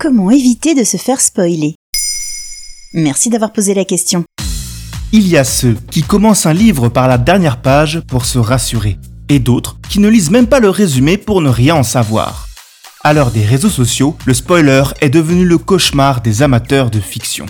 Comment éviter de se faire spoiler Merci d'avoir posé la question. Il y a ceux qui commencent un livre par la dernière page pour se rassurer, et d'autres qui ne lisent même pas le résumé pour ne rien en savoir. À l'heure des réseaux sociaux, le spoiler est devenu le cauchemar des amateurs de fiction.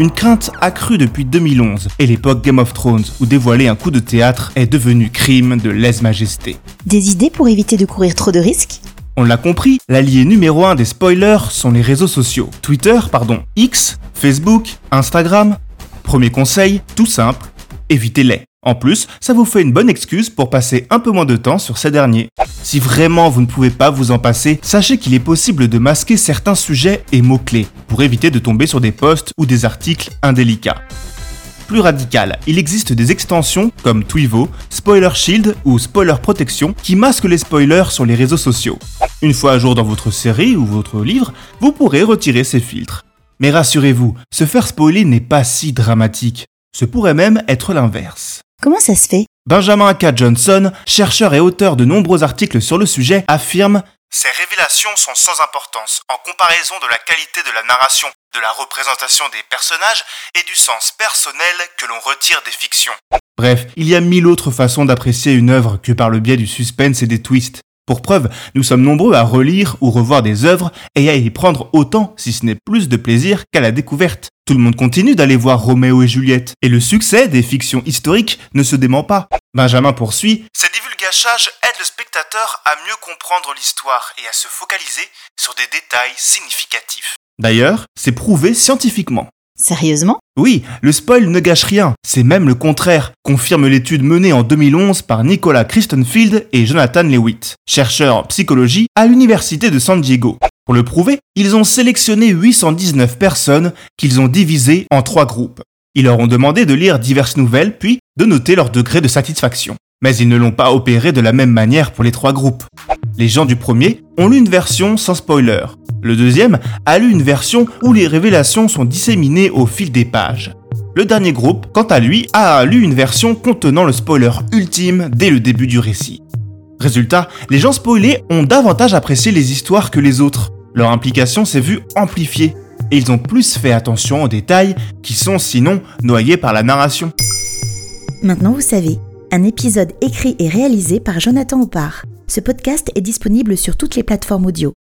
Une crainte accrue depuis 2011 et l'époque Game of Thrones où dévoiler un coup de théâtre est devenu crime de lèse-majesté. Des idées pour éviter de courir trop de risques? On l'a compris, l'allié numéro un des spoilers sont les réseaux sociaux. Twitter, pardon, X, Facebook, Instagram. Premier conseil, tout simple, évitez-les. En plus, ça vous fait une bonne excuse pour passer un peu moins de temps sur ces derniers. Si vraiment vous ne pouvez pas vous en passer, sachez qu'il est possible de masquer certains sujets et mots-clés pour éviter de tomber sur des posts ou des articles indélicats. Plus radical, il existe des extensions comme Twivo, Spoiler Shield ou Spoiler Protection qui masquent les spoilers sur les réseaux sociaux. Une fois à jour dans votre série ou votre livre, vous pourrez retirer ces filtres. Mais rassurez-vous, se faire spoiler n'est pas si dramatique. Ce pourrait même être l'inverse. Comment ça se fait? Benjamin K. Johnson, chercheur et auteur de nombreux articles sur le sujet, affirme Ces révélations sont sans importance en comparaison de la qualité de la narration, de la représentation des personnages et du sens personnel que l'on retire des fictions. Bref, il y a mille autres façons d'apprécier une œuvre que par le biais du suspense et des twists. Pour preuve, nous sommes nombreux à relire ou revoir des œuvres et à y prendre autant, si ce n'est plus de plaisir qu'à la découverte. Tout le monde continue d'aller voir Roméo et Juliette, et le succès des fictions historiques ne se dément pas. Benjamin poursuit Ces divulgachages aident le spectateur à mieux comprendre l'histoire et à se focaliser sur des détails significatifs. D'ailleurs, c'est prouvé scientifiquement. Sérieusement? Oui, le spoil ne gâche rien, c'est même le contraire, confirme l'étude menée en 2011 par Nicolas Christenfield et Jonathan Lewitt, chercheurs en psychologie à l'université de San Diego. Pour le prouver, ils ont sélectionné 819 personnes qu'ils ont divisées en trois groupes. Ils leur ont demandé de lire diverses nouvelles puis de noter leur degré de satisfaction. Mais ils ne l'ont pas opéré de la même manière pour les trois groupes. Les gens du premier ont lu une version sans spoiler. Le deuxième a lu une version où les révélations sont disséminées au fil des pages. Le dernier groupe, quant à lui, a lu une version contenant le spoiler ultime dès le début du récit. Résultat, les gens spoilés ont davantage apprécié les histoires que les autres. Leur implication s'est vue amplifiée, et ils ont plus fait attention aux détails qui sont sinon noyés par la narration. Maintenant vous savez, un épisode écrit et réalisé par Jonathan Oppard. Ce podcast est disponible sur toutes les plateformes audio.